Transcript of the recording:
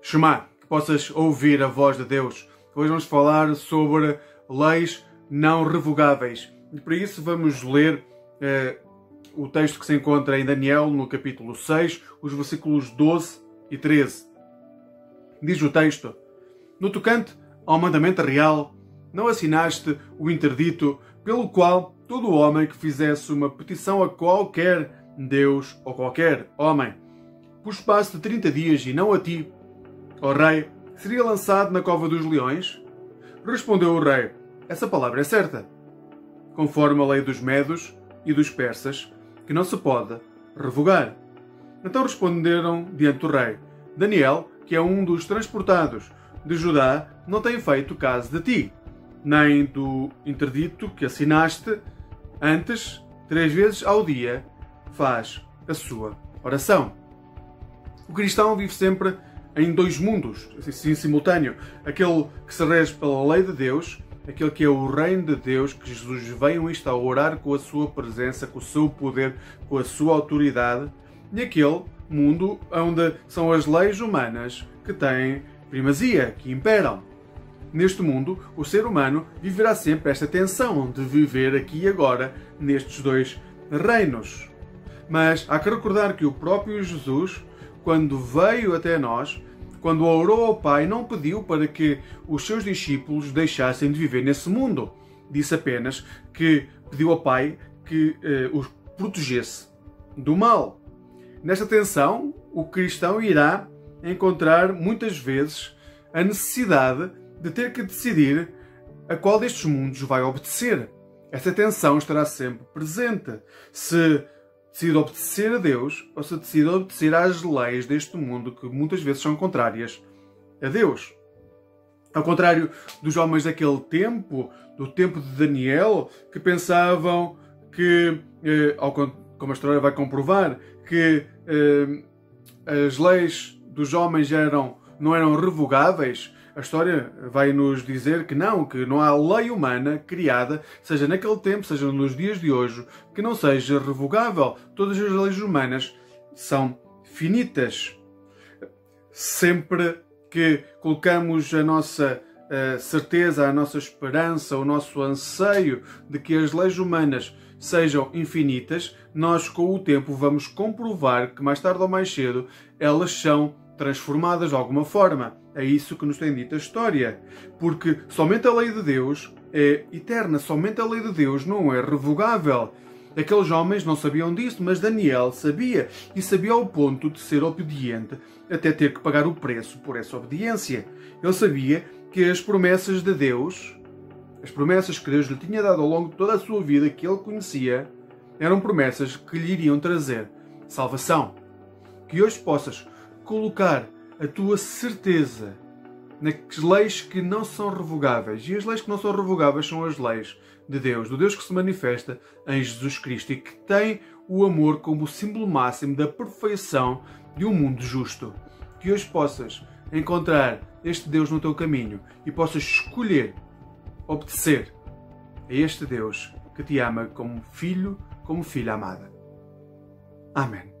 Shema, que possas ouvir a voz de Deus. Hoje vamos falar sobre leis não revogáveis. E para isso vamos ler eh, o texto que se encontra em Daniel, no capítulo 6, os versículos 12 e 13. Diz o texto: No tocante ao mandamento real, não assinaste o interdito pelo qual todo homem que fizesse uma petição a qualquer Deus ou qualquer homem, por espaço de 30 dias e não a ti, ó rei, seria lançado na cova dos leões? Respondeu o rei: Essa palavra é certa. Conforme a lei dos medos e dos persas, que não se pode revogar. Então responderam diante do rei: Daniel, que é um dos transportados de Judá, não tem feito caso de ti, nem do interdito que assinaste antes, três vezes ao dia, faz a sua oração. O cristão vive sempre em dois mundos, assim simultâneo. Aquele que se rege pela lei de Deus, aquele que é o reino de Deus, que Jesus veio instaurar com a sua presença, com o seu poder, com a sua autoridade, e aquele mundo onde são as leis humanas que têm primazia, que imperam. Neste mundo, o ser humano viverá sempre esta tensão de viver aqui e agora nestes dois reinos. Mas há que recordar que o próprio Jesus, quando veio até nós, quando orou ao Pai, não pediu para que os seus discípulos deixassem de viver nesse mundo. Disse apenas que pediu ao Pai que eh, os protegesse do mal. Nesta tensão, o cristão irá encontrar muitas vezes a necessidade de ter que decidir a qual destes mundos vai obedecer. Essa tensão estará sempre presente. Se decide obedecer a Deus ou se decide obedecer às leis deste mundo que muitas vezes são contrárias a Deus. Ao contrário dos homens daquele tempo, do tempo de Daniel, que pensavam que, eh, como a história vai comprovar, que eh, as leis dos homens eram, não eram revogáveis, a história vai nos dizer que não, que não há lei humana criada, seja naquele tempo, seja nos dias de hoje, que não seja revogável. Todas as leis humanas são finitas. Sempre que colocamos a nossa a certeza, a nossa esperança, o nosso anseio de que as leis humanas sejam infinitas, nós com o tempo vamos comprovar que mais tarde ou mais cedo elas são transformadas de alguma forma. É isso que nos tem dito a história. Porque somente a lei de Deus é eterna, somente a lei de Deus não é revogável. Aqueles homens não sabiam disso, mas Daniel sabia e sabia ao ponto de ser obediente até ter que pagar o preço por essa obediência. Ele sabia que as promessas de Deus, as promessas que Deus lhe tinha dado ao longo de toda a sua vida, que ele conhecia, eram promessas que lhe iriam trazer salvação. Que hoje possas colocar a tua certeza nas leis que não são revogáveis. E as leis que não são revogáveis são as leis de Deus, do Deus que se manifesta em Jesus Cristo e que tem o amor como símbolo máximo da perfeição de um mundo justo. Que hoje possas encontrar este Deus no teu caminho e possas escolher obedecer a este Deus que te ama como filho, como filha amada. Amém.